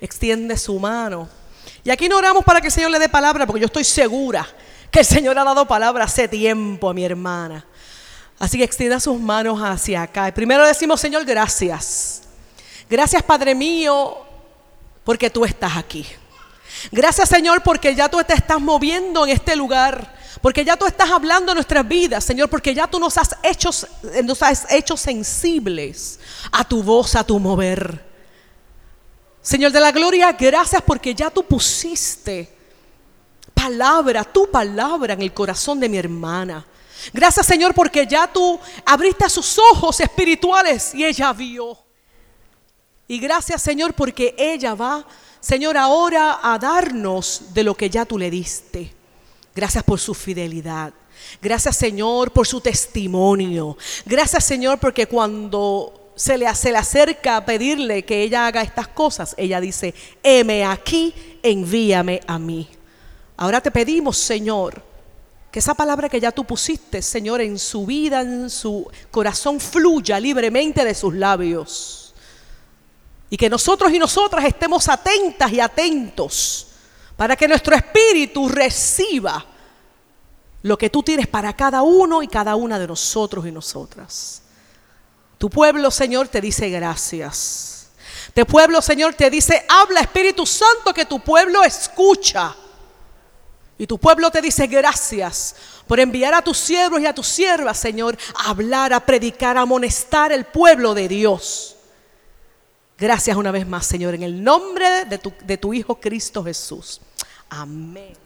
extiende su mano. Y aquí no oramos para que el Señor le dé palabra, porque yo estoy segura que el Señor ha dado palabra hace tiempo a mi hermana. Así que extienda sus manos hacia acá. primero decimos, Señor, gracias. Gracias, Padre mío, porque tú estás aquí. Gracias, Señor, porque ya tú te estás moviendo en este lugar. Porque ya tú estás hablando en nuestras vidas, Señor, porque ya tú nos has hecho, nos has hecho sensibles a tu voz, a tu mover. Señor de la gloria, gracias porque ya tú pusiste palabra, tu palabra en el corazón de mi hermana. Gracias Señor porque ya tú abriste sus ojos espirituales y ella vio. Y gracias Señor porque ella va, Señor, ahora a darnos de lo que ya tú le diste. Gracias por su fidelidad. Gracias Señor por su testimonio. Gracias Señor porque cuando se le, acerca a pedirle que ella haga estas cosas, ella dice, heme aquí, envíame a mí. Ahora te pedimos Señor que esa palabra que ya tú pusiste, Señor, en su vida, en su corazón, fluya libremente de sus labios. Y que nosotros y nosotras estemos atentas y atentos para que nuestro espíritu reciba lo que tú tienes para cada uno y cada una de nosotros y nosotras. Tu pueblo, Señor, te dice gracias. Tu pueblo, Señor, te dice, habla Espíritu Santo que tu pueblo escucha. Y tu pueblo te dice gracias por enviar a tus siervos y a tus siervas, Señor, a hablar, a predicar, a amonestar el pueblo de Dios. Gracias una vez más, Señor, en el nombre de tu, de tu Hijo Cristo Jesús. Amén.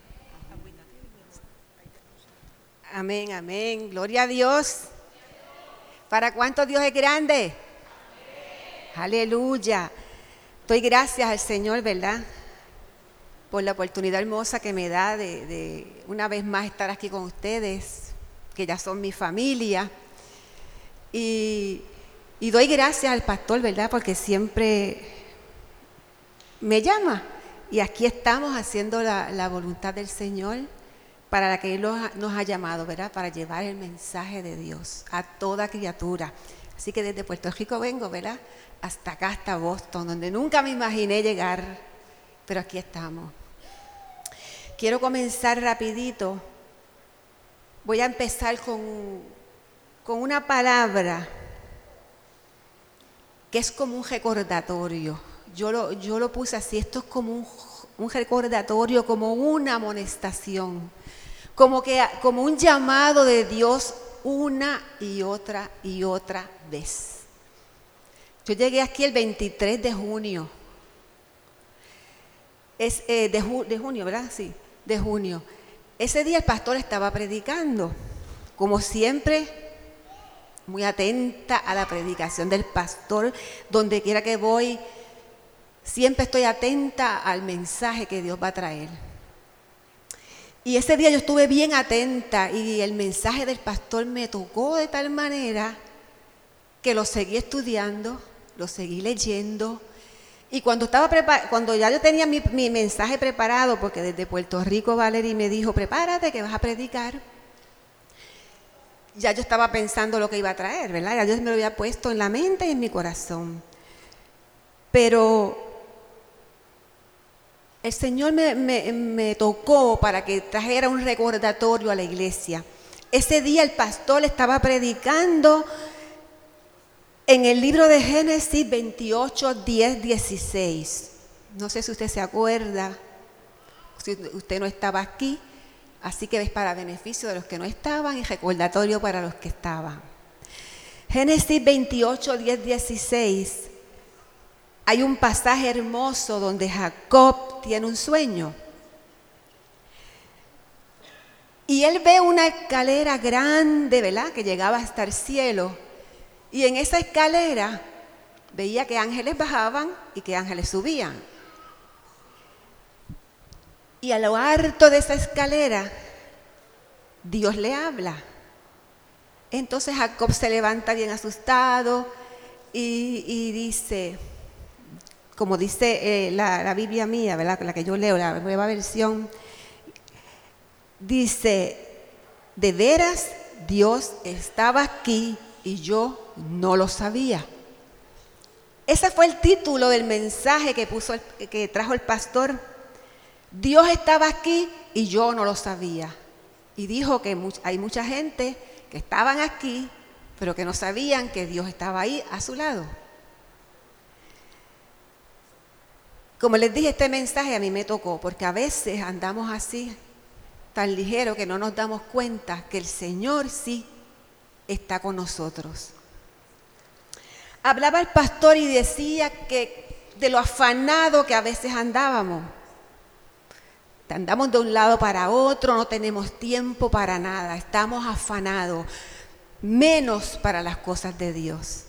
Amén, amén. Gloria a Dios. ¿Para cuánto Dios es grande? Aleluya. Doy gracias al Señor, ¿verdad? por la oportunidad hermosa que me da de, una vez más estar aquí con ustedes, que ya son mi familia. Y, doy gracias al pastor, ¿verdad? Porque siempre me llama. Y aquí estamos haciendo la, voluntad del Señor para la que Él nos ha llamado, ¿verdad? Para llevar el mensaje de Dios a toda criatura. Así que desde Puerto Rico vengo, ¿verdad? Hasta acá, hasta Boston, donde nunca me imaginé llegar, pero aquí estamos. Quiero comenzar rapidito. Voy a empezar con, con una palabra que es como un recordatorio. Yo lo, yo lo puse así, esto es como un, un recordatorio, como una amonestación, como, que, como un llamado de Dios una y otra y otra vez. Yo llegué aquí el 23 de junio. Es eh, de, de junio, ¿verdad? Sí de junio. Ese día el pastor estaba predicando, como siempre, muy atenta a la predicación del pastor, donde quiera que voy, siempre estoy atenta al mensaje que Dios va a traer. Y ese día yo estuve bien atenta y el mensaje del pastor me tocó de tal manera que lo seguí estudiando, lo seguí leyendo, y cuando, estaba cuando ya yo tenía mi, mensaje preparado, porque desde Puerto Rico Valerie me dijo, prepárate que vas a predicar, ya yo estaba pensando lo que iba a traer, ¿verdad? Ya Dios me lo había puesto en la mente y en mi corazón. Pero el Señor me, tocó para que trajera un recordatorio a la iglesia. Ese día el pastor estaba predicando en el libro de Génesis 28, 10, 16. No sé si usted se acuerda, si usted no estaba aquí, así que es para beneficio de los que no estaban y recordatorio para los que estaban. Génesis 28, 10, 16. Hay un pasaje hermoso donde Jacob tiene un sueño. Y él ve una escalera grande, ¿verdad? Que llegaba hasta el cielo y en esa escalera veía que ángeles bajaban y que ángeles subían. Y a lo alto de esa escalera, Dios le habla. Entonces Jacob se levanta bien asustado y, dice, como dice eh, la, la, Biblia mía, ¿verdad? la que yo leo, la nueva versión, dice, de veras Dios estaba aquí y yo no lo sabía. Ese fue el título del mensaje que, puso que trajo el pastor. Dios estaba aquí y yo no lo sabía. Y dijo que hay mucha gente que estaban aquí, pero que no sabían que Dios estaba ahí a su lado. Como les dije, este mensaje a mí me tocó, porque a veces andamos así, tan ligero, que no nos damos cuenta que el Señor sí está con nosotros. Hablaba el pastor y decía que de lo afanado que a veces andábamos. Andamos de un lado para otro, no tenemos tiempo para nada, estamos afanados, menos para las cosas de Dios.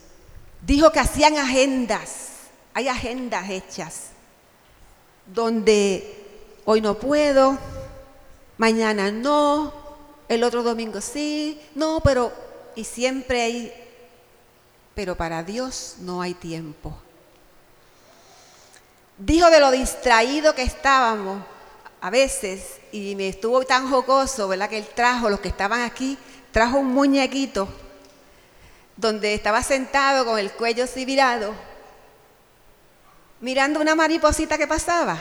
Dijo que hacían agendas, hay agendas hechas donde hoy no puedo, mañana no, el otro domingo sí, no, pero, y siempre hay, pero para Dios no hay tiempo. Dijo de lo distraído que estábamos a veces, y me estuvo tan jocoso, ¿verdad? Que él trajo, los que estaban aquí, trajo un muñequito donde estaba sentado con el cuello así virado mirando una mariposita que pasaba.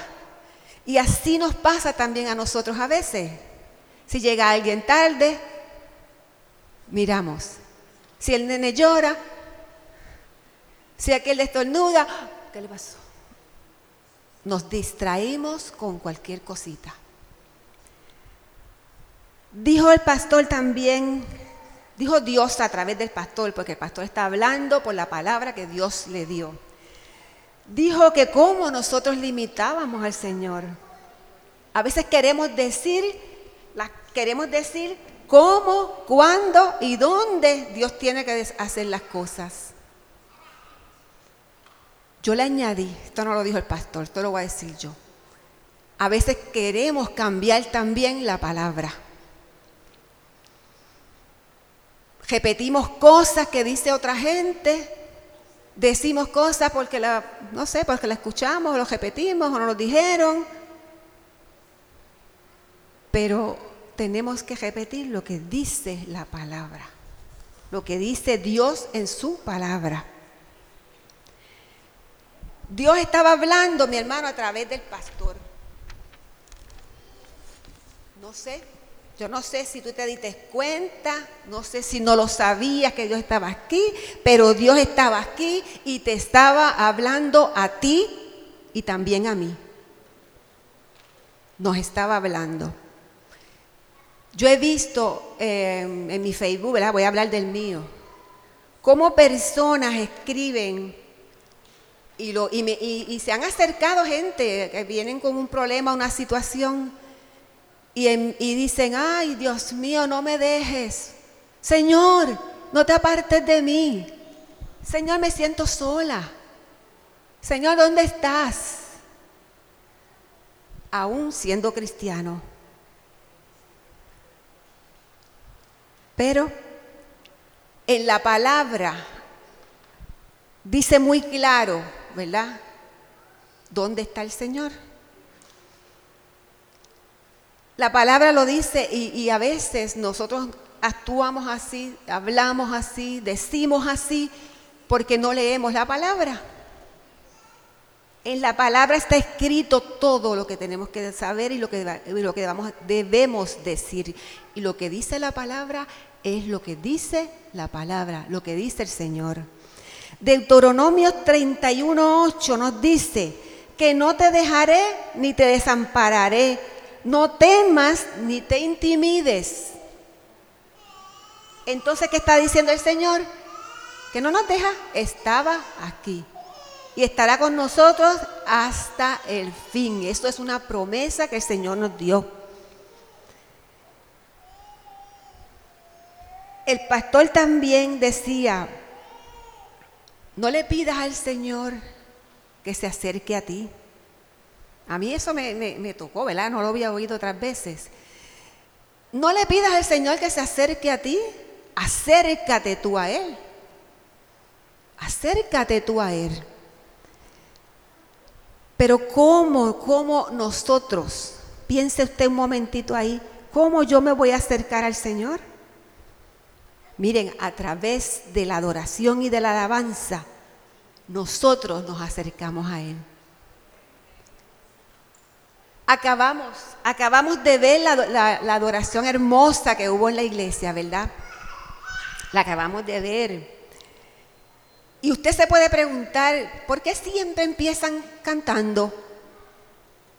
Y así nos pasa también a nosotros a veces. Si llega alguien tarde, miramos. Si el nene llora, si aquel estornuda, ¿qué le pasó? Nos distraímos con cualquier cosita. Dijo el pastor también, dijo Dios a través del pastor, porque el pastor está hablando por la palabra que Dios le dio dijo que cómo nosotros limitábamos al Señor. A veces queremos decir, queremos decir cómo, cuándo y dónde Dios tiene que hacer las cosas. Yo le añadí, esto no lo dijo el pastor, esto lo voy a decir yo. A veces queremos cambiar también la palabra. Repetimos cosas que dice otra gente decimos cosas porque la, no sé, porque la escuchamos, o lo repetimos, o nos lo dijeron. Pero tenemos que repetir lo que dice la palabra, lo que dice Dios en su palabra. Dios estaba hablando, mi hermano, a través del pastor. No sé, yo no sé si tú te diste cuenta, no sé si no lo sabías que Dios estaba aquí, pero Dios estaba aquí y te estaba hablando a ti y también a mí. Nos estaba hablando. Yo he visto em, en mi Facebook, ¿verdad? voy a hablar del mío, cómo personas escriben y, y se han acercado gente que vienen con un problema, una situación y, dicen, ay Dios mío, no me dejes. Señor, no te apartes de mí. Señor, me siento sola. Señor, ¿dónde estás? Aún siendo cristiano. Pero en la palabra dice muy claro, ¿verdad? ¿Dónde está el Señor? La palabra lo dice y, a veces nosotros actuamos así, hablamos así, decimos así, porque no leemos la palabra. En la palabra está escrito todo lo que tenemos que saber y lo que, lo que debemos decir. Y lo que dice la palabra es lo que dice la palabra, lo que dice el Señor. Deuteronomio 31.8 nos dice que no te dejaré ni te desampararé no temas ni te intimides. Entonces, ¿qué está diciendo el Señor? Que no nos deja, estaba aquí y estará con nosotros hasta el fin. Esto es una promesa que el Señor nos dio. El pastor también decía, no le pidas al Señor que se acerque a ti. A mí eso me, tocó, ¿verdad? No lo había oído otras veces. No le pidas al Señor que se acerque a ti, acércate tú a Él. Acércate tú a Él. Pero ¿cómo, cómo nosotros, piense usted un momentito ahí, cómo yo me voy a acercar al Señor? Miren, a través de la adoración y de la alabanza, nosotros nos acercamos a Él. Acabamos, acabamos de ver la, adoración hermosa que hubo en la iglesia, ¿verdad? La acabamos de ver. Y usted se puede preguntar, ¿por qué siempre empiezan cantando?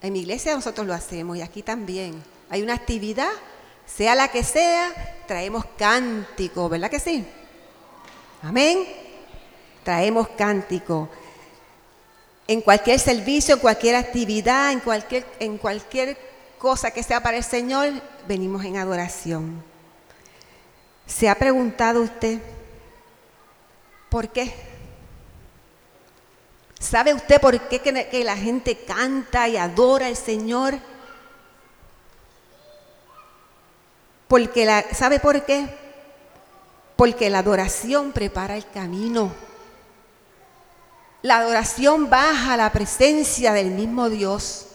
En mi iglesia nosotros lo hacemos y aquí también. Hay una actividad, sea la que sea, traemos cántico, ¿verdad que sí? Amén. Traemos cántico en cualquier servicio, en cualquier actividad, en cualquier, en cualquier cosa que sea para el Señor, venimos en adoración. ¿Se ha preguntado usted por qué? ¿Sabe usted por qué que, la gente canta y adora al Señor? Porque la, ¿Sabe por qué? Porque la adoración prepara el camino. La adoración baja a la presencia del mismo Dios.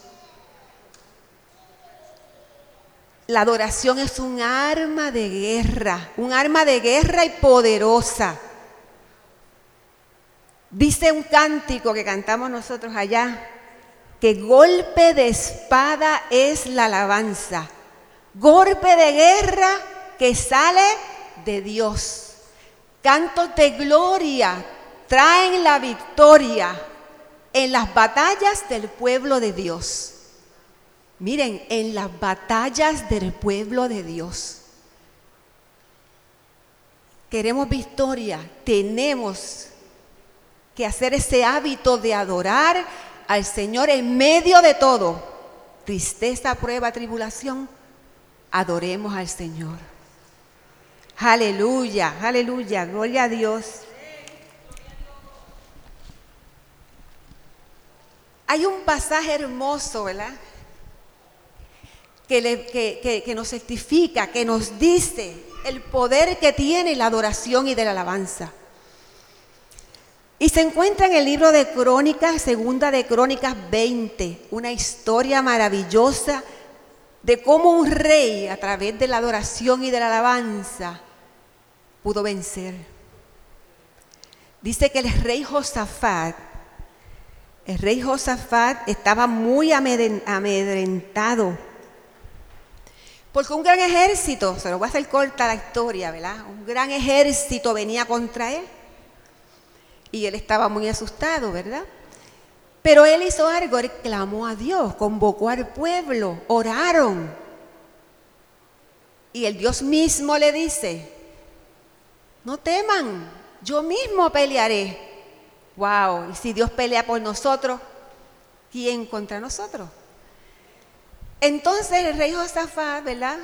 La adoración es un arma de guerra, un arma de guerra y poderosa. Dice un cántico que cantamos nosotros allá, que golpe de espada es la alabanza, golpe de guerra que sale de Dios. Cantos de gloria traen la victoria en las batallas del pueblo de Dios. Miren, en las batallas del pueblo de Dios. Queremos victoria, tenemos que hacer ese hábito de adorar al Señor en medio de todo. Tristeza, prueba, tribulación, adoremos al Señor. Aleluya, aleluya, gloria a Dios. Hay un pasaje hermoso, ¿verdad? Que, nos certifica, que nos dice el poder que tiene la adoración y de la alabanza. Y se encuentra en el libro de Crónicas, segunda de Crónicas 20, una historia maravillosa de cómo un rey a través de la adoración y de la alabanza pudo vencer. Dice que el rey Josafat el rey Josafat estaba muy amedrentado. Porque un gran ejército, se lo voy a hacer corta la historia, ¿verdad? Un gran ejército venía contra él. Y él estaba muy asustado, ¿verdad? Pero él hizo algo, él clamó a Dios, convocó al pueblo, oraron. Y el Dios mismo le dice, no teman, yo mismo pelearé. Wow, y si Dios pelea por nosotros, ¿quién contra nosotros? Entonces el rey Josafat, ¿verdad?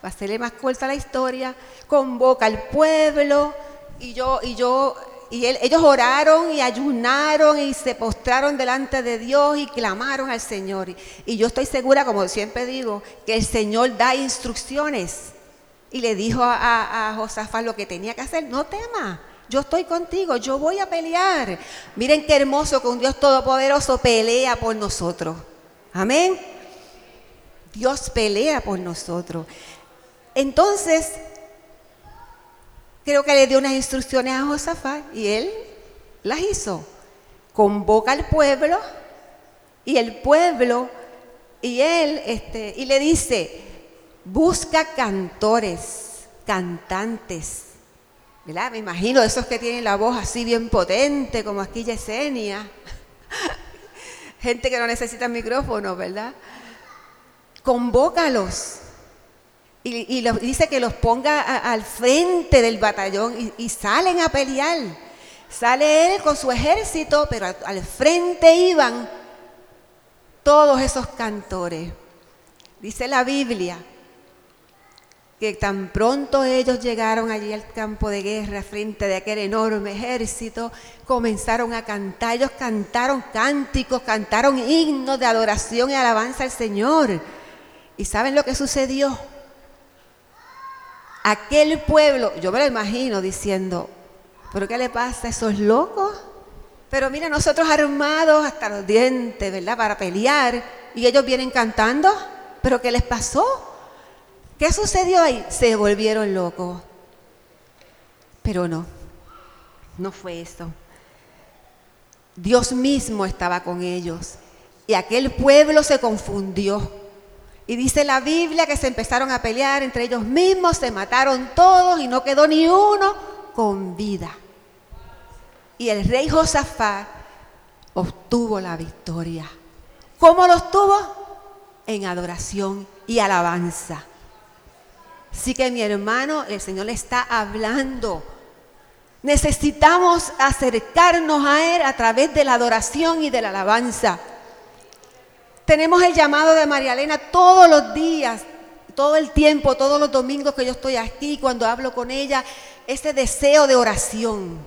Para hacerle más corta la historia, convoca al pueblo y yo, y yo, y ellos oraron y ayunaron y se postraron delante de Dios y clamaron al Señor. Y, yo estoy segura, como siempre digo, que el Señor da instrucciones. Y le dijo a, a Josafat lo que tenía que hacer, no temas yo estoy contigo, yo voy a pelear. Miren qué hermoso que un Dios todopoderoso pelea por nosotros. Amén. Dios pelea por nosotros. Entonces, creo que le dio unas instrucciones a Josafat y él las hizo. Convoca al pueblo y el pueblo y él este, y le dice, busca cantores, cantantes me imagino esos que tienen la voz así bien potente, como aquí Yesenia. Gente que no necesita micrófono, ¿verdad? Convócalos. Y, dice que los ponga al frente del batallón y, salen a pelear. Sale él con su ejército, pero al frente iban todos esos cantores. Dice la Biblia que tan pronto ellos llegaron allí al campo de guerra frente de aquel enorme ejército, comenzaron a cantar, ellos cantaron cánticos, cantaron himnos de adoración y alabanza al Señor. ¿Y saben lo que sucedió? Aquel pueblo, yo me lo imagino diciendo, ¿pero qué le pasa a esos locos? Pero mira, nosotros armados hasta los dientes, ¿verdad? Para pelear, y ellos vienen cantando, ¿pero qué les pasó? ¿Qué sucedió ahí? Se volvieron locos. Pero no, no fue eso. Dios mismo estaba con ellos. Y aquel pueblo se confundió. Y dice la Biblia que se empezaron a pelear entre ellos mismos, se mataron todos y no quedó ni uno con vida. Y el rey Josafat obtuvo la victoria. ¿Cómo lo obtuvo? En adoración y alabanza. Así que mi hermano, el Señor le está hablando Necesitamos acercarnos a Él a través de la adoración y de la alabanza. Tenemos el llamado de María Elena todos los días, todo el tiempo, todos los domingos que yo estoy aquí, cuando hablo con ella, ese deseo de oración,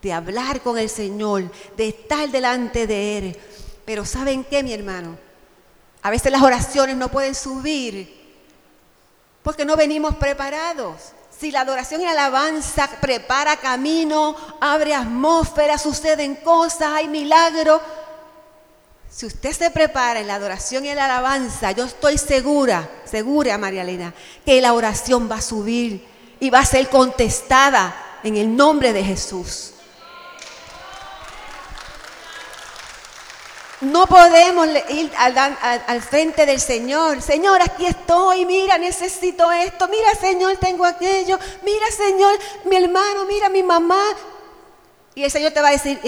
de hablar con el Señor, de estar delante de Él. Pero ¿saben qué, mi hermano? A veces las oraciones no pueden subir porque no venimos preparados. Si la adoración y la alabanza prepara camino, abre atmósfera, suceden cosas, hay milagros. Si usted se prepara en la adoración y la alabanza, yo estoy segura, segura María Elena, que la oración va a subir y va a ser contestada en el nombre de Jesús. No podemos ir al, frente del Señor. Señor, aquí estoy. Mira, necesito esto. Mira, Señor, tengo aquello. Mira, Señor, mi hermano. Mira, mi mamá. Y el Señor te va a decir.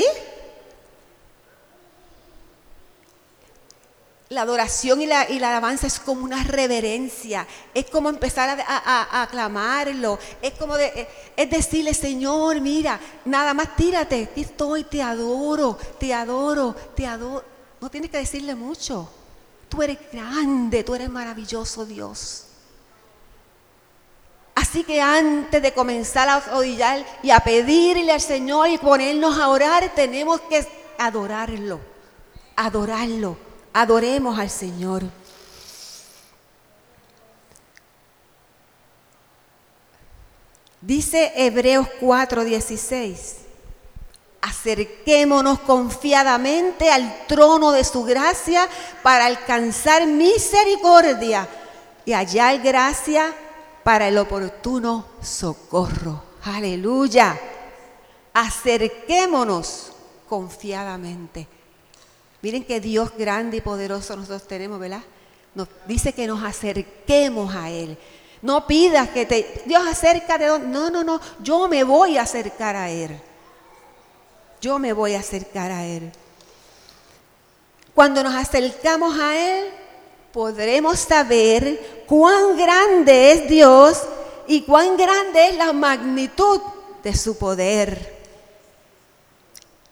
La adoración y la, y la, alabanza es como una reverencia, es como empezar a, aclamarlo, es como de, es decirle, Señor, mira, nada más tírate, aquí estoy, te adoro, te adoro, te adoro. No tienes que decirle mucho. Tú eres grande, tú eres maravilloso Dios. Así que antes de comenzar a orillar y a pedirle al Señor y ponernos a orar, tenemos que adorarlo, adorarlo, adoremos al Señor. Dice Hebreos 4:16 acerquémonos confiadamente al trono de su gracia para alcanzar misericordia y hallar gracia para el oportuno socorro. Aleluya. Acerquémonos confiadamente. Miren que Dios grande y poderoso nosotros tenemos, ¿verdad? Nos dice que nos acerquemos a Él. No pidas que te, Dios donde, no, no, no, yo me voy a acercar a Él yo me voy a acercar a Él. Cuando nos acercamos a Él, podremos saber cuán grande es Dios y cuán grande es la magnitud de su poder.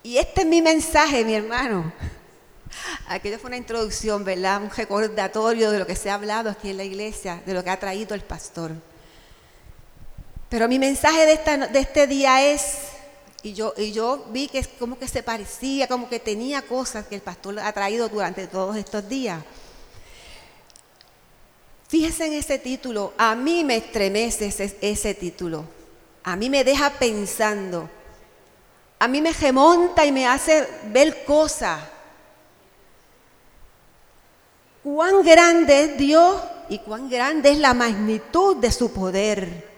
Y este es mi mensaje, mi hermano. Aquello fue una introducción, ¿verdad? Un recordatorio de lo que se ha hablado aquí en la iglesia, de lo que ha traído el pastor. Pero mi mensaje de, de este día es y yo, y yo vi que como que se parecía, como que tenía cosas que el pastor ha traído durante todos estos días. Fíjense en ese título, a mí me estremece ese, ese título, a mí me deja pensando, a mí me remonta y me hace ver cosas. Cuán grande es Dios y cuán grande es la magnitud de su poder.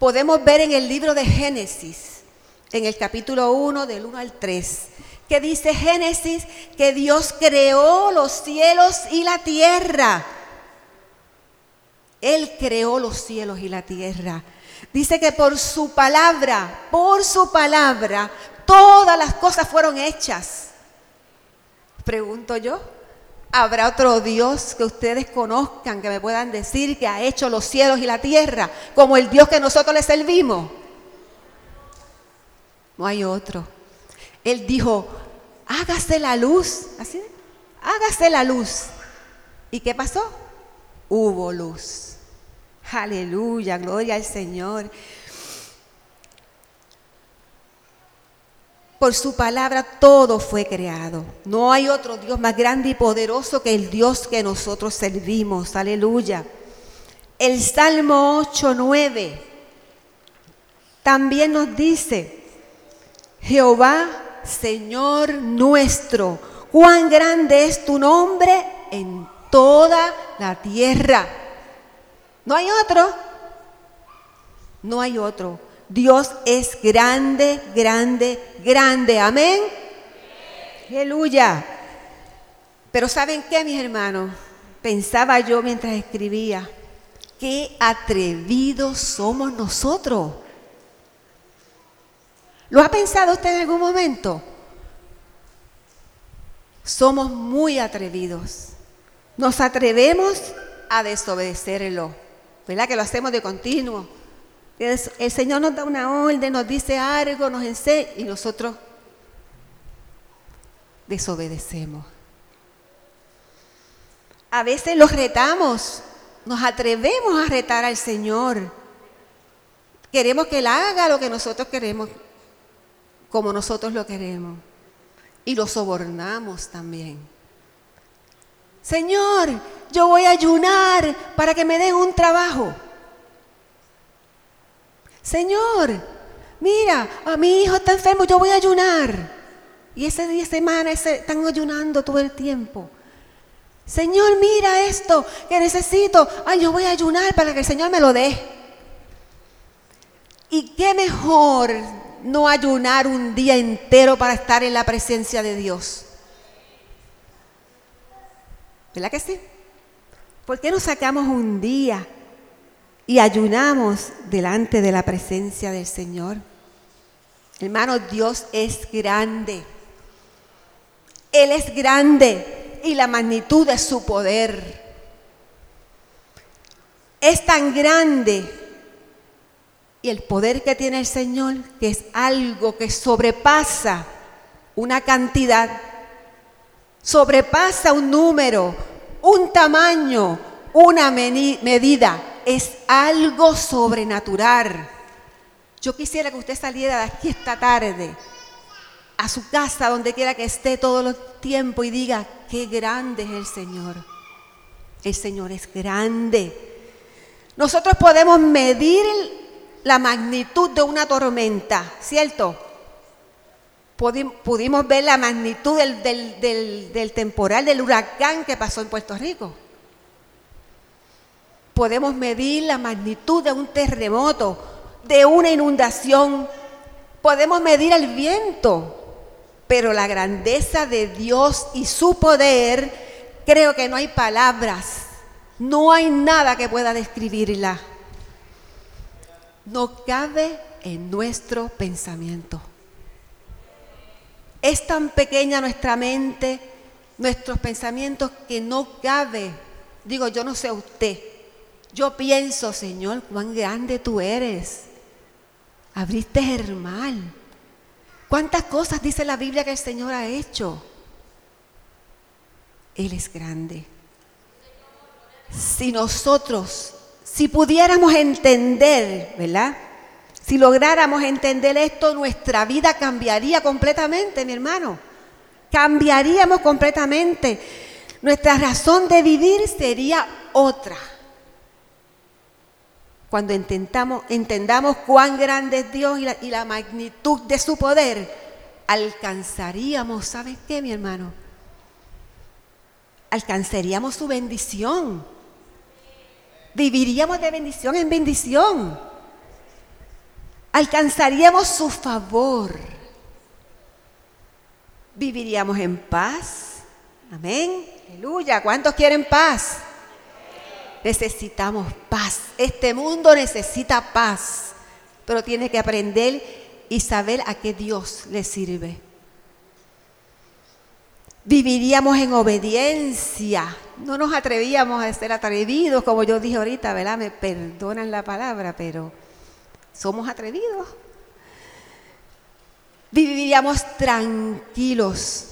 Podemos ver en el libro de Génesis en el capítulo 1 del 1 al 3, que dice Génesis que Dios creó los cielos y la tierra. Él creó los cielos y la tierra. Dice que por su palabra, por su palabra, todas las cosas fueron hechas. Pregunto yo, ¿habrá otro Dios que ustedes conozcan que me puedan decir que ha hecho los cielos y la tierra como el Dios que nosotros le servimos? No hay otro. Él dijo, hágase la luz, así, hágase la luz. ¿Y qué pasó? Hubo luz. Aleluya, gloria al Señor. Por su palabra todo fue creado. No hay otro Dios más grande y poderoso que el Dios que nosotros servimos. Aleluya. El Salmo 8, 9 también nos dice, Jehová, Señor nuestro, cuán grande es tu nombre en toda la tierra. No hay otro, no hay otro. Dios es grande, grande, grande. Amén. Aleluya. Pero ¿saben qué, mis hermanos? Pensaba yo mientras escribía, qué atrevidos somos nosotros. ¿Lo ha pensado usted en algún momento? Somos muy atrevidos. Nos atrevemos a desobedecerlo. ¿Verdad que lo hacemos de continuo? El Señor nos da una orden, nos dice algo, nos enseña y nosotros desobedecemos. A veces los retamos, nos atrevemos a retar al Señor. Queremos que Él haga lo que nosotros queremos, como nosotros lo queremos. Y lo sobornamos también. Señor, yo voy a ayunar para que me den un trabajo. Señor, mira, a mi hijo está enfermo, yo voy a ayunar. Y ese día, semana, están ayunando todo el tiempo. Señor, mira esto que necesito. Ay, yo voy a ayunar para que el Señor me lo dé. Y qué mejor no ayunar un día entero para estar en la presencia de Dios. ¿Verdad que sí? ¿Por qué no sacamos un día y ayunamos delante de la presencia del Señor? Hermano, Dios es grande. Él es grande y la magnitud de su poder es tan grande y el poder que tiene el Señor, que es algo que sobrepasa una cantidad, sobrepasa un número, un tamaño, una medida, es algo sobrenatural. Yo quisiera que usted saliera de aquí esta tarde a su casa, donde quiera que esté todo el tiempo y diga, qué grande es el Señor. El Señor es grande. Nosotros podemos medir la magnitud de una tormenta, ¿cierto? Pudimos ver la magnitud del, del temporal, del huracán que pasó en Puerto Rico. Podemos medir la magnitud de un terremoto, de una inundación. Podemos medir el viento, pero la grandeza de Dios y su poder, creo que no hay palabras, no hay nada que pueda describirla. No cabe en nuestro pensamiento. Es tan pequeña nuestra mente, nuestros pensamientos, que no cabe. Digo, yo no sé usted. Yo pienso, Señor, cuán grande tú eres. Abriste el ¿Cuántas cosas dice la Biblia que el Señor ha hecho? Él es grande. Si nosotros, si pudiéramos entender, ¿verdad? Si lográramos entender esto, nuestra vida cambiaría completamente, mi hermano. Cambiaríamos completamente. Nuestra razón de vivir sería otra. Cuando intentamos, entendamos cuán grande es Dios y la, y la magnitud de su poder, alcanzaríamos, ¿sabes qué, mi hermano? Alcanzaríamos su bendición. Viviríamos de bendición en bendición. Alcanzaríamos su favor. Viviríamos en paz. Amén. Aleluya. ¿Cuántos quieren paz? Necesitamos paz. Este mundo necesita paz, pero tiene que aprender y saber a qué Dios le sirve. Viviríamos en obediencia. No nos atrevíamos a ser atrevidos, como yo dije ahorita, ¿verdad? Me perdonan la palabra, pero somos atrevidos. Viviríamos tranquilos.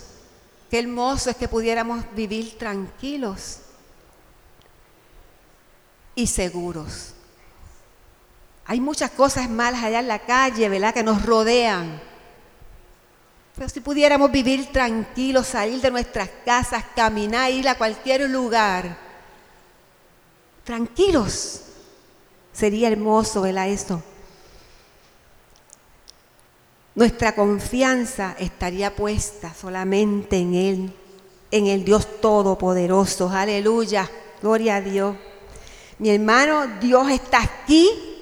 Qué hermoso es que pudiéramos vivir tranquilos y seguros. Hay muchas cosas malas allá en la calle, ¿verdad?, que nos rodean. Pero si pudiéramos vivir tranquilos, salir de nuestras casas, caminar, ir a cualquier lugar, tranquilos, sería hermoso, ¿verdad? Eso. Nuestra confianza estaría puesta solamente en Él, en el Dios Todopoderoso. Aleluya, gloria a Dios. Mi hermano, Dios está aquí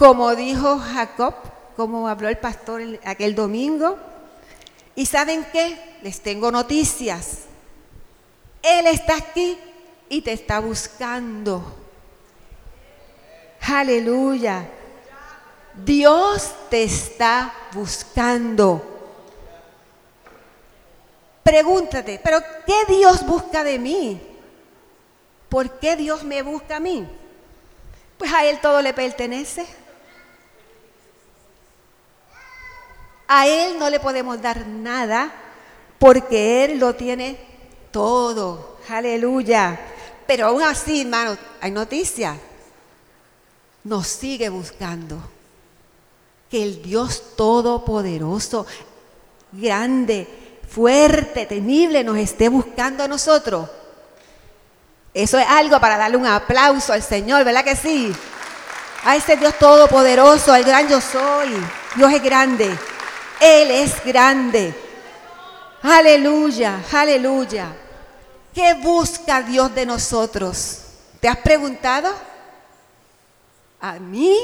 como dijo Jacob, como habló el pastor aquel domingo. ¿Y saben qué? Les tengo noticias. Él está aquí y te está buscando. Aleluya. Dios te está buscando. Pregúntate, pero ¿qué Dios busca de mí? ¿Por qué Dios me busca a mí? Pues a Él todo le pertenece. A Él no le podemos dar nada porque Él lo tiene todo. Aleluya. Pero aún así, hermanos, hay noticias. Nos sigue buscando. Que el Dios Todopoderoso, grande, fuerte, temible, nos esté buscando a nosotros. Eso es algo para darle un aplauso al Señor, ¿verdad que sí? A ese Dios todopoderoso, al gran yo soy. Dios es grande. Él es grande. Aleluya, aleluya. ¿Qué busca Dios de nosotros? ¿Te has preguntado? A mí,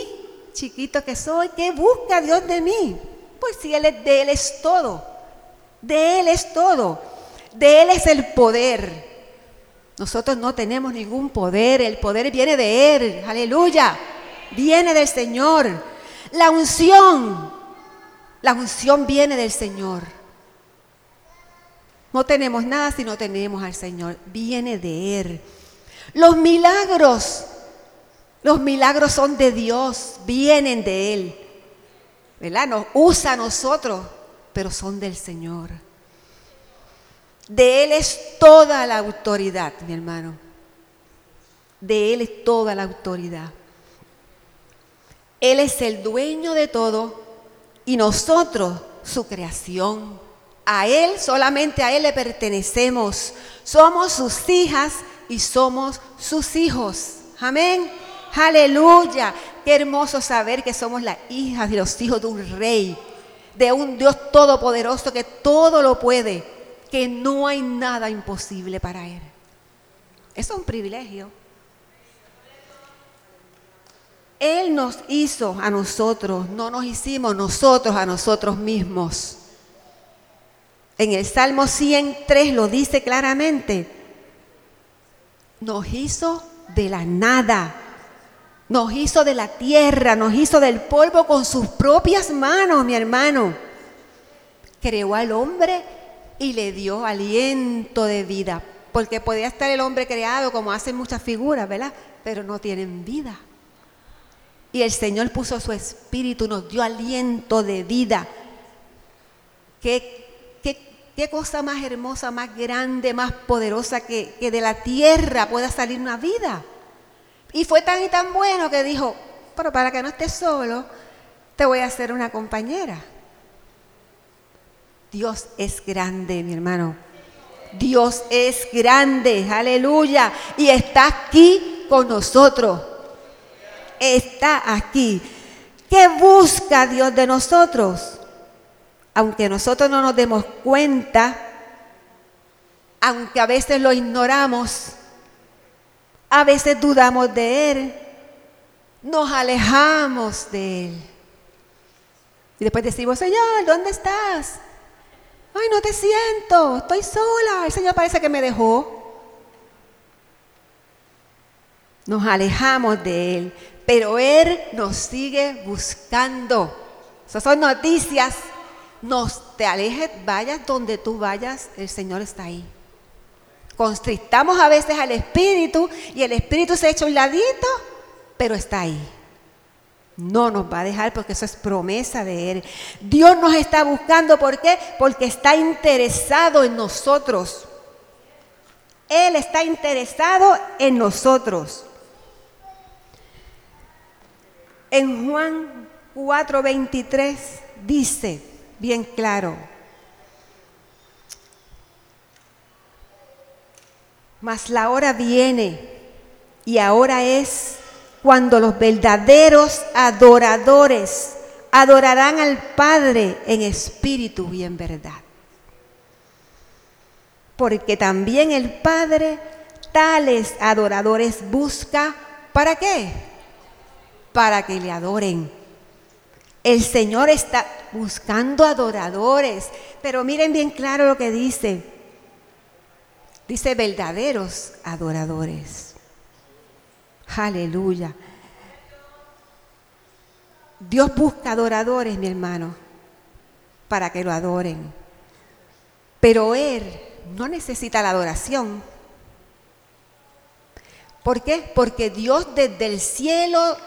chiquito que soy, ¿qué busca Dios de mí? Pues si Él es de Él es todo. De Él es todo. De Él es el poder. Nosotros no tenemos ningún poder. El poder viene de Él. Aleluya. Viene del Señor. La unción. La unción viene del Señor. No tenemos nada si no tenemos al Señor. Viene de Él. Los milagros. Los milagros son de Dios. Vienen de Él. ¿Verdad? Nos usa a nosotros, pero son del Señor. De Él es toda la autoridad, mi hermano. De Él es toda la autoridad. Él es el dueño de todo y nosotros su creación. A Él, solamente a Él le pertenecemos. Somos sus hijas y somos sus hijos. Amén. Aleluya. Qué hermoso saber que somos las hijas y los hijos de un rey, de un Dios todopoderoso que todo lo puede, que no hay nada imposible para Él. Eso es un privilegio. Él nos hizo a nosotros, no nos hicimos nosotros a nosotros mismos. En el Salmo 103 lo dice claramente. Nos hizo de la nada. Nos hizo de la tierra, nos hizo del polvo con sus propias manos, mi hermano. Creó al hombre y le dio aliento de vida. Porque podía estar el hombre creado como hacen muchas figuras, ¿verdad? Pero no tienen vida. Y el Señor puso su espíritu, nos dio aliento de vida. ¿Qué Qué cosa más hermosa, más grande, más poderosa que, que de la tierra pueda salir una vida. Y fue tan y tan bueno que dijo, pero para que no estés solo, te voy a hacer una compañera. Dios es grande, mi hermano. Dios es grande, aleluya. Y está aquí con nosotros. Está aquí. ¿Qué busca Dios de nosotros? aunque nosotros no nos demos cuenta, aunque a veces lo ignoramos, a veces dudamos de Él, nos alejamos de Él. Y después decimos, Señor, ¿dónde estás? Ay, no te siento, estoy sola, el Señor parece que me dejó. Nos alejamos de Él, pero Él nos sigue buscando. Esas son noticias nos te alejes, vayas donde tú vayas, el Señor está ahí. Constrictamos a veces al Espíritu y el Espíritu se echa un ladito, pero está ahí. No nos va a dejar porque eso es promesa de Él. Dios nos está buscando, ¿por qué? Porque está interesado en nosotros. Él está interesado en nosotros. En Juan 4:23 dice, bien claro. Mas la hora viene y ahora es cuando los verdaderos adoradores adorarán al Padre en espíritu y en verdad. Porque también el Padre tales adoradores busca, ¿para qué? Para que le adoren. El Señor está buscando adoradores, pero miren bien claro lo que dice. Dice verdaderos adoradores. Aleluya. Dios busca adoradores, mi hermano, para que lo adoren. Pero Él no necesita la adoración. ¿Por qué? Porque Dios desde el cielo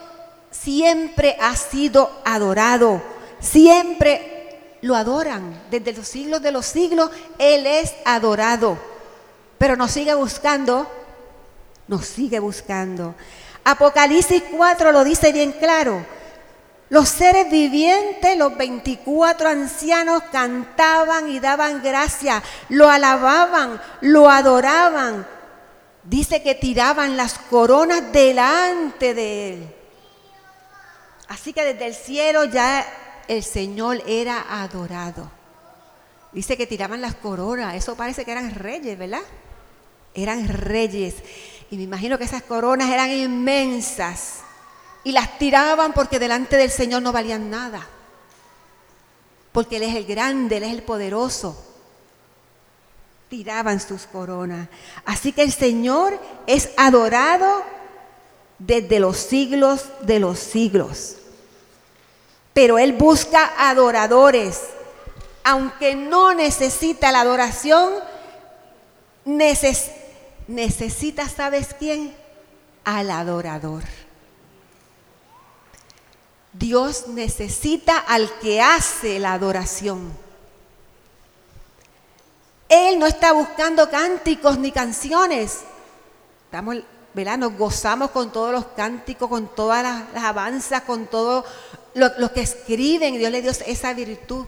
siempre ha sido adorado. Siempre lo adoran. Desde los siglos de los siglos Él es adorado. Pero nos sigue buscando. Nos sigue buscando. Apocalipsis 4 lo dice bien claro. Los seres vivientes, los 24 ancianos cantaban y daban gracias, lo alababan, lo adoraban. Dice que tiraban las coronas delante de él. Así que desde el cielo ya el Señor era adorado. Dice que tiraban las coronas. Eso parece que eran reyes, ¿verdad? Eran reyes. Y me imagino que esas coronas eran inmensas. Y las tiraban porque delante del Señor no valían nada. Porque Él es el grande, Él es el poderoso. Tiraban sus coronas. Así que el Señor es adorado desde los siglos de los siglos. Pero Él busca adoradores. Aunque no necesita la adoración, necesita, ¿sabes quién? Al adorador. Dios necesita al que hace la adoración. Él no está buscando cánticos ni canciones. Estamos, ¿verdad? Nos gozamos con todos los cánticos, con todas las, las avanzas, con todo los que escriben, Dios le dio esa virtud.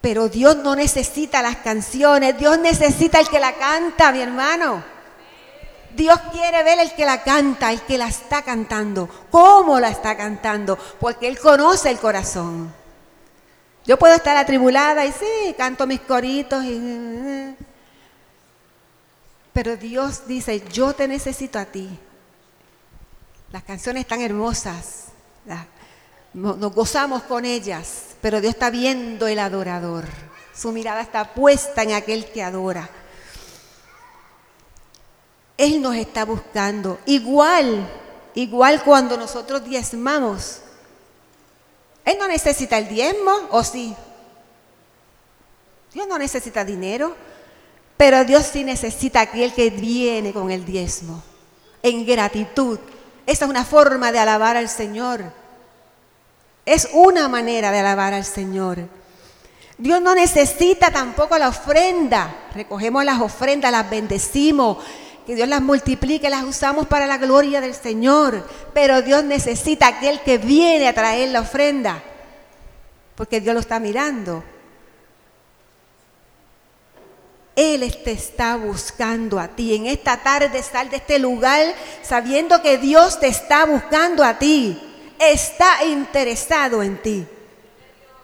Pero Dios no necesita las canciones, Dios necesita el que la canta, mi hermano. Dios quiere ver el que la canta, el que la está cantando, cómo la está cantando, porque Él conoce el corazón. Yo puedo estar atribulada y sí, canto mis coritos, y... pero Dios dice, yo te necesito a ti. Las canciones están hermosas, nos gozamos con ellas, pero Dios está viendo el adorador. Su mirada está puesta en aquel que adora. Él nos está buscando. Igual, igual cuando nosotros diezmamos. Él no necesita el diezmo, ¿o sí? Dios no necesita dinero, pero Dios sí necesita aquel que viene con el diezmo, en gratitud, esa es una forma de alabar al Señor. Es una manera de alabar al Señor. Dios no necesita tampoco la ofrenda. Recogemos las ofrendas, las bendecimos, que Dios las multiplique, las usamos para la gloria del Señor. Pero Dios necesita aquel que viene a traer la ofrenda, porque Dios lo está mirando. Él te está buscando a ti. En esta tarde sal de este lugar sabiendo que Dios te está buscando a ti. Está interesado en ti.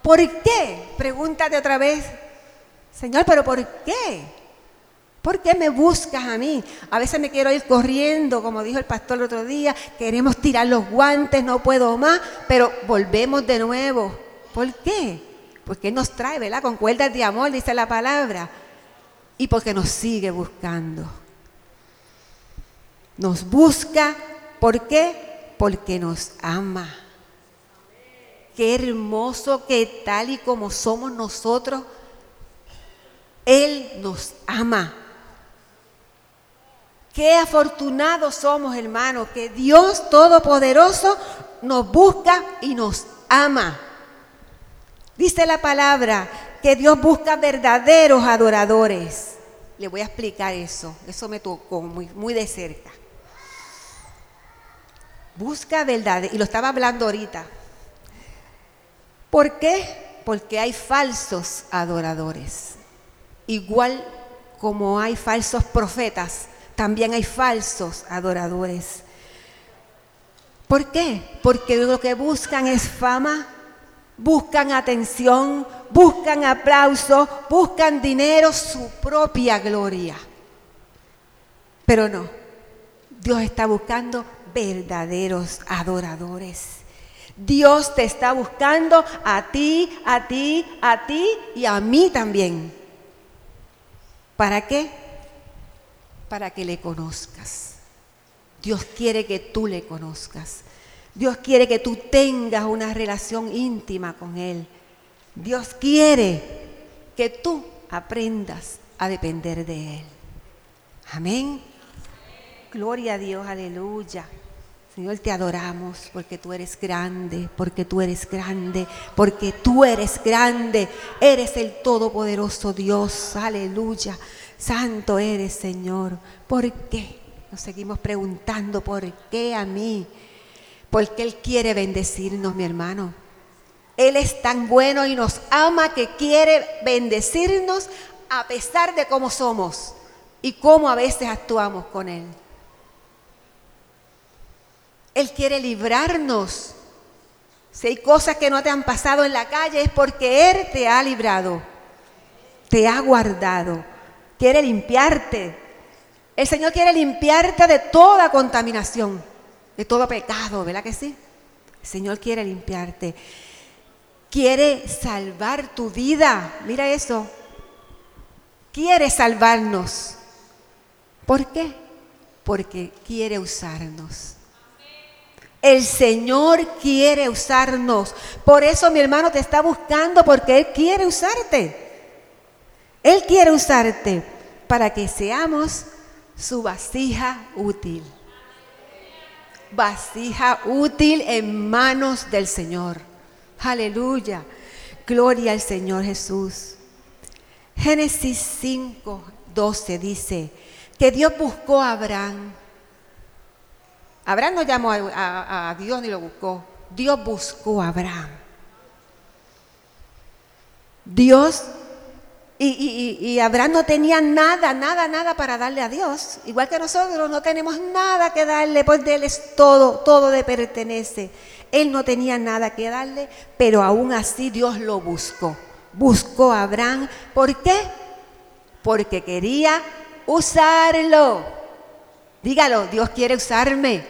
¿Por qué? Pregúntate otra vez. Señor, pero ¿por qué? ¿Por qué me buscas a mí? A veces me quiero ir corriendo, como dijo el pastor el otro día, queremos tirar los guantes, no puedo más, pero volvemos de nuevo. ¿Por qué? Porque nos trae, ¿verdad? Con cuerdas de amor, dice la palabra y porque nos sigue buscando. Nos busca, ¿por qué? Porque nos ama. Qué hermoso que tal y como somos nosotros, Él nos ama. Qué afortunados somos, hermanos, que Dios Todopoderoso nos busca y nos ama. Dice la palabra que Dios busca verdaderos adoradores. Le voy a explicar eso. Eso me tocó muy, muy de cerca. Busca verdad. Y lo estaba hablando ahorita. ¿Por qué? Porque hay falsos adoradores. Igual como hay falsos profetas, también hay falsos adoradores. ¿Por qué? Porque lo que buscan es fama, buscan atención, buscan aplauso, buscan dinero, su propia gloria. Pero no, Dios está buscando verdaderos adoradores. Dios te está buscando a ti, a ti, a ti y a mí también. ¿Para qué? Para que le conozcas. Dios quiere que tú le conozcas. Dios quiere que tú tengas una relación íntima con Él. Dios quiere que tú aprendas a depender de Él. Amén. Gloria a Dios, aleluya. Señor, te adoramos porque tú eres grande, porque tú eres grande, porque tú eres grande. Eres el todopoderoso Dios, aleluya. Santo eres, Señor. ¿Por qué? Nos seguimos preguntando, ¿por qué a mí? Porque Él quiere bendecirnos, mi hermano. Él es tan bueno y nos ama que quiere bendecirnos a pesar de cómo somos y cómo a veces actuamos con Él. Él quiere librarnos. Si hay cosas que no te han pasado en la calle es porque Él te ha librado, te ha guardado, quiere limpiarte. El Señor quiere limpiarte de toda contaminación, de todo pecado, ¿verdad que sí? El Señor quiere limpiarte. Quiere salvar tu vida. Mira eso. Quiere salvarnos. ¿Por qué? Porque quiere usarnos. El Señor quiere usarnos. Por eso mi hermano te está buscando porque Él quiere usarte. Él quiere usarte para que seamos su vasija útil. Vasija útil en manos del Señor. Aleluya. Gloria al Señor Jesús. Génesis 5, 12 dice que Dios buscó a Abraham Abraham no llamó a, Dios ni lo buscó. Dios buscó a Abraham. Dios y, Abraham no tenía nada, nada, nada para darle a Dios. Igual que nosotros no tenemos nada que darle, de él es todo, todo le pertenece. Él no tenía nada que darle, pero aún así Dios lo buscó. Buscó a Abraham. ¿Por qué? Porque quería usarlo. Dígalo, Dios quiere usarme.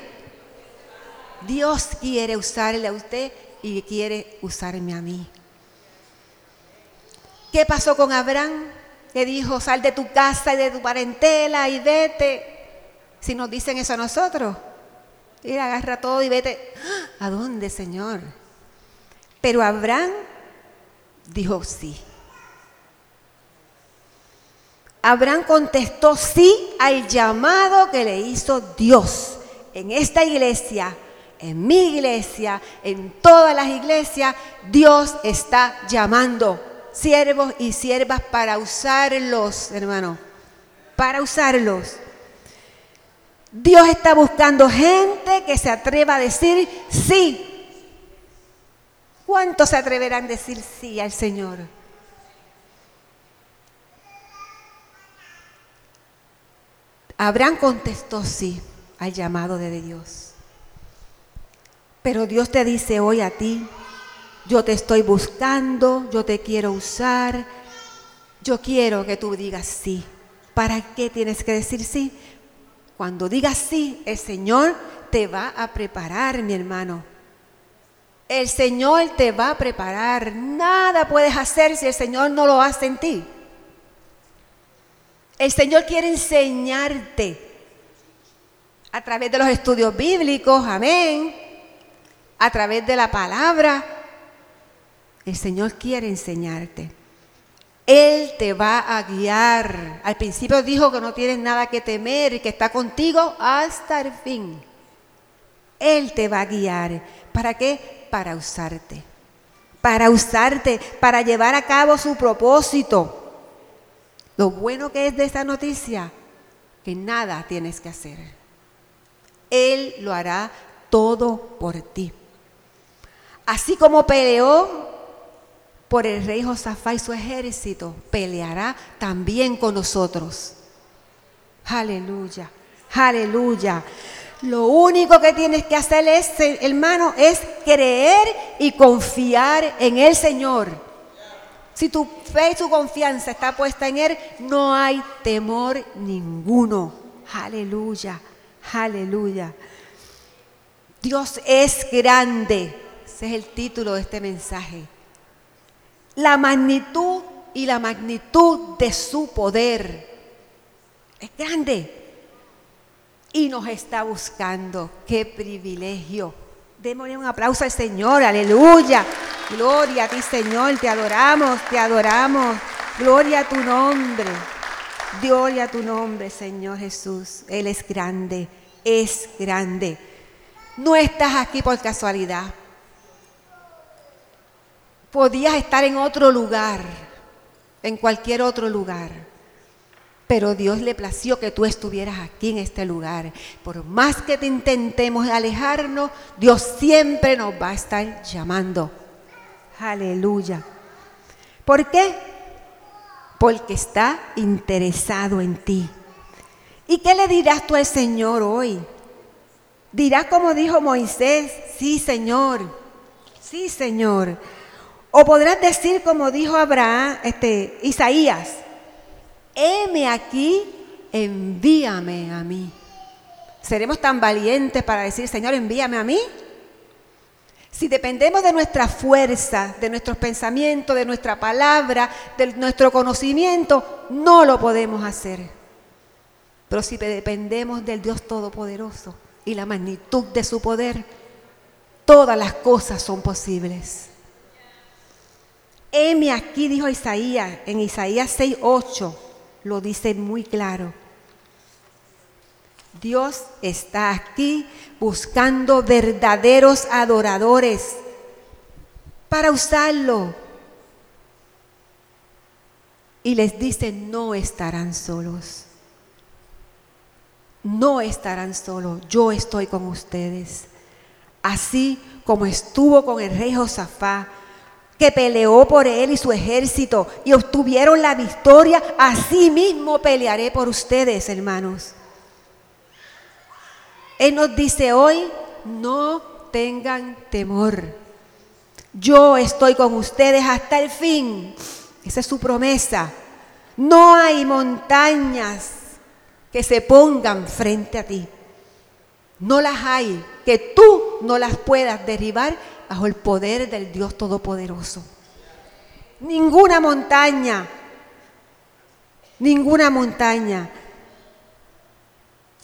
Dios quiere usarle a usted y quiere usarme a mí. ¿Qué pasó con Abraham? Que dijo, sal de tu casa y de tu parentela y vete. Si nos dicen eso a nosotros, y agarra todo y vete. ¿A dónde, Señor? Pero Abraham dijo sí. Abraham contestó sí al llamado que le hizo Dios. En esta iglesia, en mi iglesia, en todas las iglesias, Dios está llamando siervos y siervas para usarlos, hermano, para usarlos. Dios está buscando gente que se atreva a decir sí. ¿Cuántos se atreverán a decir sí al Señor? Abraham contestó sí al llamado de Dios. Pero Dios te dice hoy a ti, yo te estoy buscando, yo te quiero usar, yo quiero que tú digas sí. ¿Para qué tienes que decir sí? Cuando digas sí, el Señor te va a preparar, mi hermano. El Señor te va a preparar. Nada puedes hacer si el Señor no lo hace en ti. El Señor quiere enseñarte a través de los estudios bíblicos, amén, a través de la palabra. El Señor quiere enseñarte. Él te va a guiar. Al principio dijo que no tienes nada que temer y que está contigo hasta el fin. Él te va a guiar. ¿Para qué? Para usarte. Para usarte, para llevar a cabo su propósito. Lo bueno que es de esta noticia, que nada tienes que hacer. Él lo hará todo por ti. Así como peleó por el rey Josafá y su ejército, peleará también con nosotros. Aleluya, aleluya. Lo único que tienes que hacer es, hermano, es creer y confiar en el Señor. Si tu fe y tu confianza está puesta en Él, no hay temor ninguno. Aleluya, aleluya. Dios es grande. Ese es el título de este mensaje. La magnitud y la magnitud de su poder. Es grande. Y nos está buscando. Qué privilegio. Démosle un aplauso al Señor. Aleluya. Gloria a ti, Señor. Te adoramos, te adoramos. Gloria a tu nombre. Gloria a tu nombre, Señor Jesús. Él es grande. Es grande. No estás aquí por casualidad. Podías estar en otro lugar, en cualquier otro lugar. Pero Dios le plació que tú estuvieras aquí en este lugar. Por más que te intentemos alejarnos, Dios siempre nos va a estar llamando. Aleluya. ¿Por qué? Porque está interesado en ti. ¿Y qué le dirás tú al Señor hoy? Dirás como dijo Moisés, sí Señor, sí Señor. O podrás decir como dijo Abraham, este, Isaías, heme aquí, envíame a mí. ¿Seremos tan valientes para decir, Señor, envíame a mí? Si dependemos de nuestra fuerza, de nuestros pensamientos, de nuestra palabra, de nuestro conocimiento, no lo podemos hacer. Pero si dependemos del Dios Todopoderoso, y la magnitud de su poder, todas las cosas son posibles. Heme aquí, dijo Isaías, en Isaías 6:8, lo dice muy claro. Dios está aquí buscando verdaderos adoradores para usarlo. Y les dice, no estarán solos no estarán solos, yo estoy con ustedes. Así como estuvo con el rey Josafá, que peleó por él y su ejército y obtuvieron la victoria, así mismo pelearé por ustedes, hermanos. Él nos dice hoy, no tengan temor. Yo estoy con ustedes hasta el fin. Esa es su promesa. No hay montañas que se pongan frente a ti. No las hay, que tú no las puedas derribar bajo el poder del Dios Todopoderoso. Ninguna montaña, ninguna montaña.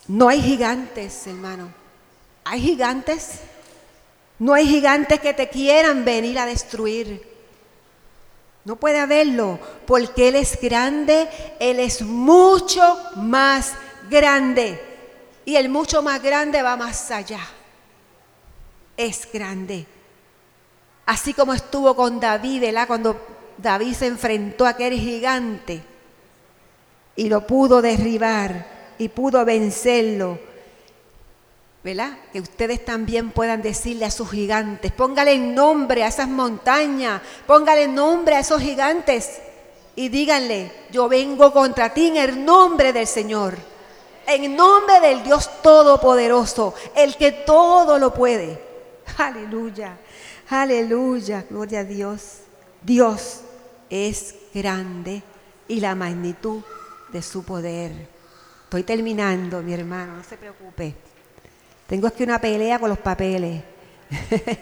No hay gigantes, hermano. ¿Hay gigantes? No hay gigantes que te quieran venir a destruir. No puede haberlo, porque Él es grande, Él es mucho más grande. Y el mucho más grande va más allá. Es grande. Así como estuvo con David, ¿verdad? Cuando David se enfrentó a aquel gigante y lo pudo derribar y pudo vencerlo ¿verdad? Que ustedes también puedan decirle a sus gigantes, póngale nombre a esas montañas, póngale nombre a esos gigantes y díganle, yo vengo contra ti en el nombre del Señor, en nombre del Dios Todopoderoso, el que todo lo puede. Aleluya, aleluya, gloria a Dios. Dios es grande y la magnitud de su poder. Estoy terminando, mi hermano, no se preocupe. Tengo aquí una pelea con los papeles.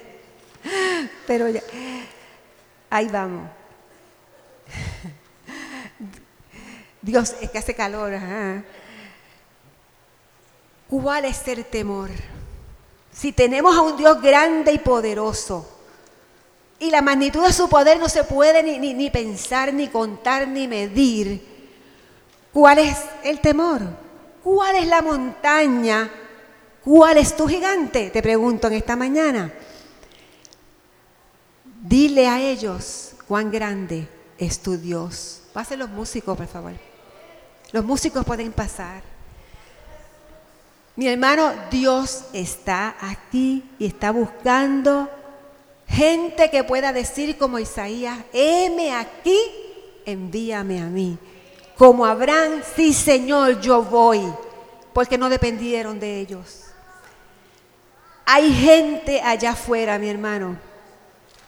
Pero ya, ahí vamos. Dios, es que hace calor. ¿Cuál es el temor? Si tenemos a un Dios grande y poderoso, y la magnitud de su poder no se puede ni, ni, ni pensar, ni contar, ni medir, ¿cuál es el temor? ¿Cuál es la montaña ¿Cuál es tu gigante? Te pregunto en esta mañana. Dile a ellos cuán grande es tu Dios. Pasen los músicos, por favor. Los músicos pueden pasar. Mi hermano, Dios está aquí y está buscando gente que pueda decir como Isaías, heme aquí, envíame a mí. Como Abraham, sí Señor, yo voy, porque no dependieron de ellos. Hay gente allá afuera, mi hermano.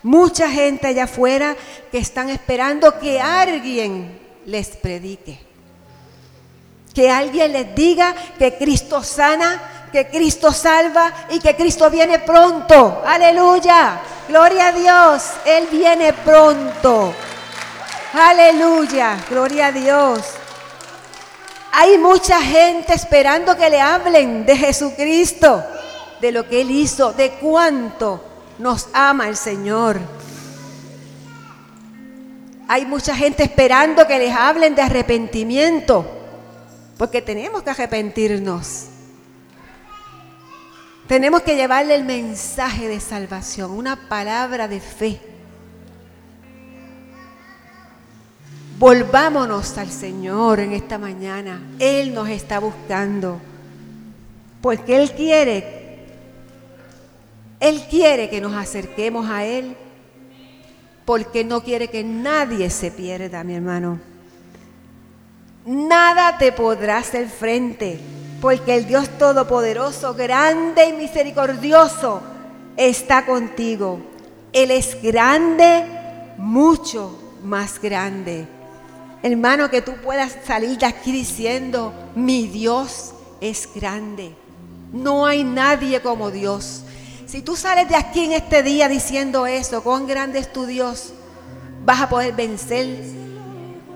Mucha gente allá afuera que están esperando que alguien les predique. Que alguien les diga que Cristo sana, que Cristo salva y que Cristo viene pronto. Aleluya. Gloria a Dios. Él viene pronto. Aleluya. Gloria a Dios. Hay mucha gente esperando que le hablen de Jesucristo, de lo que Él hizo, de cuánto nos ama el Señor. Hay mucha gente esperando que les hablen de arrepentimiento, porque tenemos que arrepentirnos. Tenemos que llevarle el mensaje de salvación, una palabra de fe. Volvámonos al Señor en esta mañana. Él nos está buscando. Porque Él quiere, Él quiere que nos acerquemos a Él. Porque no quiere que nadie se pierda, mi hermano. Nada te podrá hacer frente porque el Dios Todopoderoso, grande y misericordioso, está contigo. Él es grande, mucho más grande. Hermano, que tú puedas salir de aquí diciendo, mi Dios es grande. No hay nadie como Dios. Si tú sales de aquí en este día diciendo eso, cuán grande es tu Dios, vas a poder vencer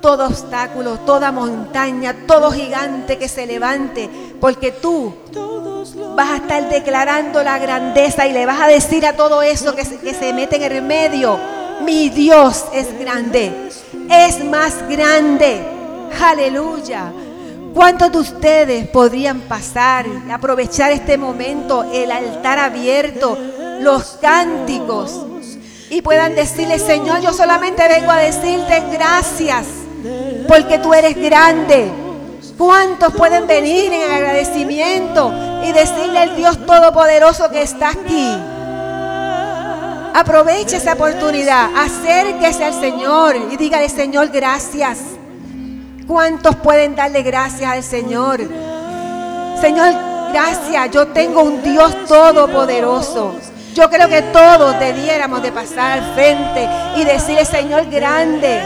todo obstáculo, toda montaña, todo gigante que se levante, porque tú vas a estar declarando la grandeza y le vas a decir a todo eso que se, que se mete en el medio, mi Dios es grande, es más grande, aleluya. ¿Cuántos de ustedes podrían pasar, aprovechar este momento, el altar abierto, los cánticos, y puedan decirle, Señor, yo solamente vengo a decirte gracias? Porque tú eres grande. ¿Cuántos pueden venir en agradecimiento y decirle al Dios Todopoderoso que está aquí? Aproveche esa oportunidad, acérquese al Señor y dígale, Señor, gracias. ¿Cuántos pueden darle gracias al Señor? Señor, gracias. Yo tengo un Dios todopoderoso. Yo creo que todos debiéramos de pasar al frente y decirle, Señor, grande,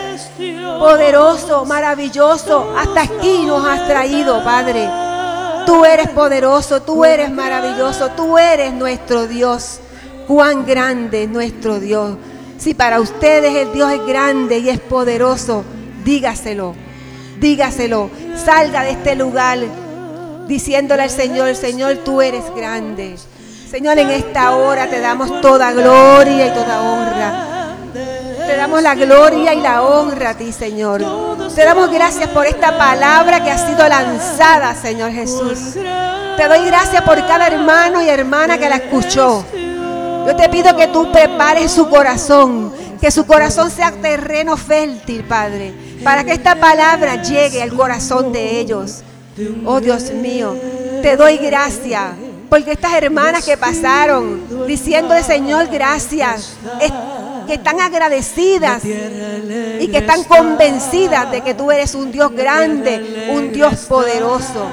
poderoso, maravilloso, hasta aquí nos has traído, Padre. Tú eres poderoso, tú eres maravilloso, tú eres nuestro Dios. Cuán grande es nuestro Dios. Si para ustedes el Dios es grande y es poderoso, dígaselo, dígaselo. Salga de este lugar diciéndole al Señor, Señor, tú eres grande. Señor, en esta hora te damos toda gloria y toda honra. Te damos la gloria y la honra a ti, Señor. Te damos gracias por esta palabra que ha sido lanzada, Señor Jesús. Te doy gracias por cada hermano y hermana que la escuchó. Yo te pido que tú prepares su corazón, que su corazón sea terreno fértil, Padre, para que esta palabra llegue al corazón de ellos. Oh Dios mío, te doy gracias porque estas hermanas que pasaron diciendo Señor gracias, que están agradecidas y que están convencidas de que tú eres un Dios grande, un Dios poderoso.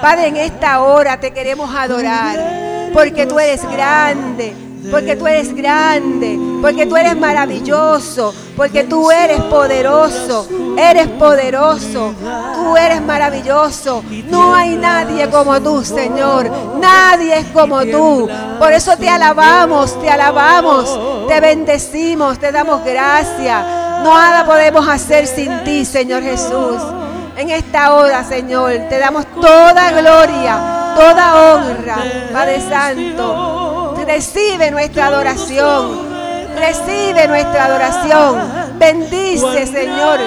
Padre, en esta hora te queremos adorar porque tú eres grande, porque tú eres grande, porque tú eres maravilloso, porque tú eres poderoso, eres poderoso, tú eres maravilloso. No hay nadie como tú, Señor, nadie es como tú. Por eso te alabamos, te alabamos, te bendecimos, te damos gracias. Nada podemos hacer sin ti, Señor Jesús. En esta hora, Señor, te damos toda gloria, toda honra, Padre Santo recibe nuestra adoración. Recibe nuestra adoración. Bendice, Señor.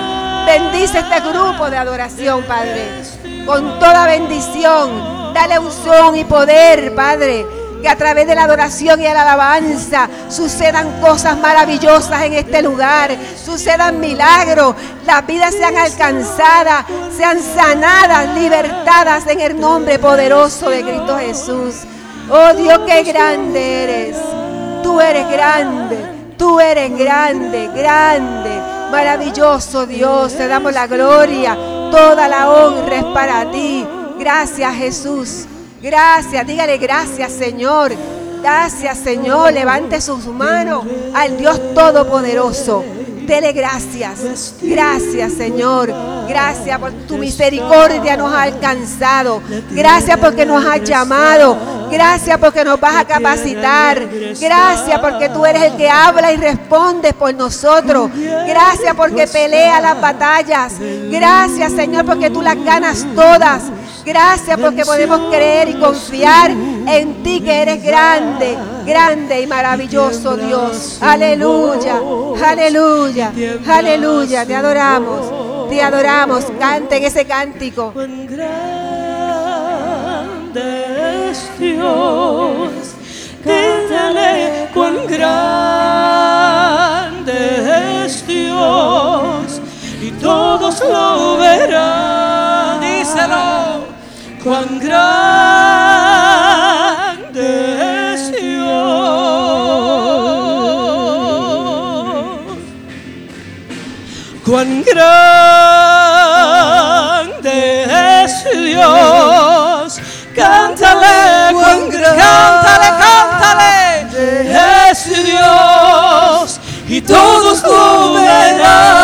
Bendice este grupo de adoración, Padre. Con toda bendición. Dale unción y poder, Padre. Que a través de la adoración y la alabanza sucedan cosas maravillosas en este lugar. Sucedan milagros. Las vidas sean alcanzadas, sean sanadas, libertadas en el nombre poderoso de Cristo Jesús. Oh Dios, qué grande eres. Tú eres grande. Tú eres grande, grande. Maravilloso Dios. Te damos la gloria. Toda la honra es para ti. Gracias Jesús. Gracias. Dígale gracias Señor. Gracias Señor. Levante sus manos al Dios Todopoderoso. Dele gracias. Gracias, Señor. Gracias por tu misericordia nos ha alcanzado. Gracias porque nos has llamado. Gracias porque nos vas a capacitar. Gracias porque tú eres el que habla y responde por nosotros. Gracias porque pelea las batallas. Gracias, Señor, porque tú las ganas todas. Gracias porque podemos creer y confiar en ti que eres grande, grande y maravilloso Dios. Aleluya, aleluya, aleluya. Te adoramos, te adoramos. Canten ese cántico. Grande es Dios, cántale cuán grande es Dios y todos lo verán. Díselo, cuán grande grande es Dios. Cántale, cuán cántale, cántale. Es Dios y todos lo verán.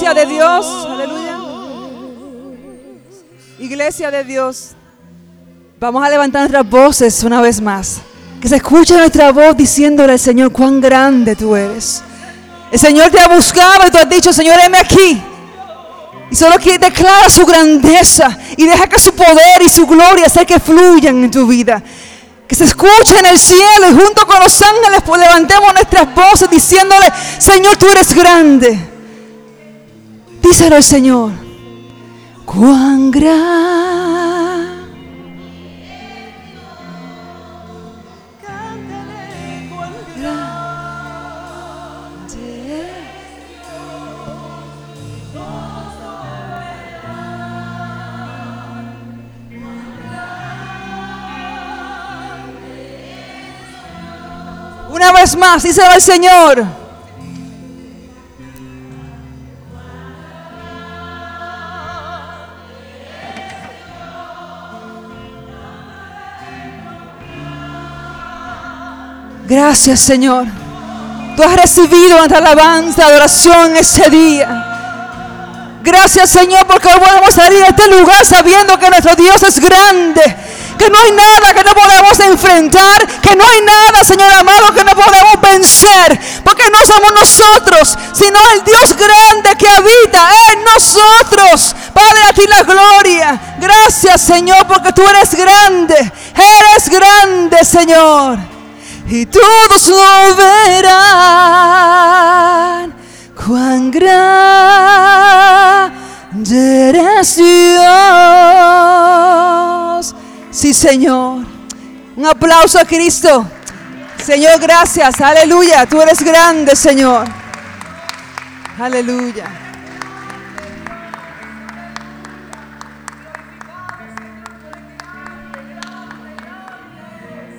Iglesia de Dios, aleluya. Iglesia de Dios, vamos a levantar nuestras voces una vez más. Que se escuche nuestra voz diciéndole al Señor cuán grande tú eres. El Señor te ha buscado y tú has dicho, Señor, heme aquí. Y solo que declara su grandeza y deja que su poder y su gloria sea que fluyan en tu vida. Que se escuche en el cielo y junto con los ángeles pues levantemos nuestras voces diciéndole, Señor, tú eres grande. Díselo al Señor. Cuán gran. Una vez más, díselo al Señor. Gracias, Señor. Tú has recibido nuestra alabanza, adoración ese día. Gracias, Señor, porque hoy podemos salir de este lugar sabiendo que nuestro Dios es grande. Que no hay nada que no podamos enfrentar. Que no hay nada, Señor amado, que no podamos vencer. Porque no somos nosotros, sino el Dios grande que habita en nosotros. Padre, a ti la gloria. Gracias, Señor, porque tú eres grande. Eres grande, Señor y todos lo verán. Cuán grande eres Dios. Sí, Señor. Un aplauso a Cristo. Señor, gracias. Aleluya. Tú eres grande, Señor. Aleluya.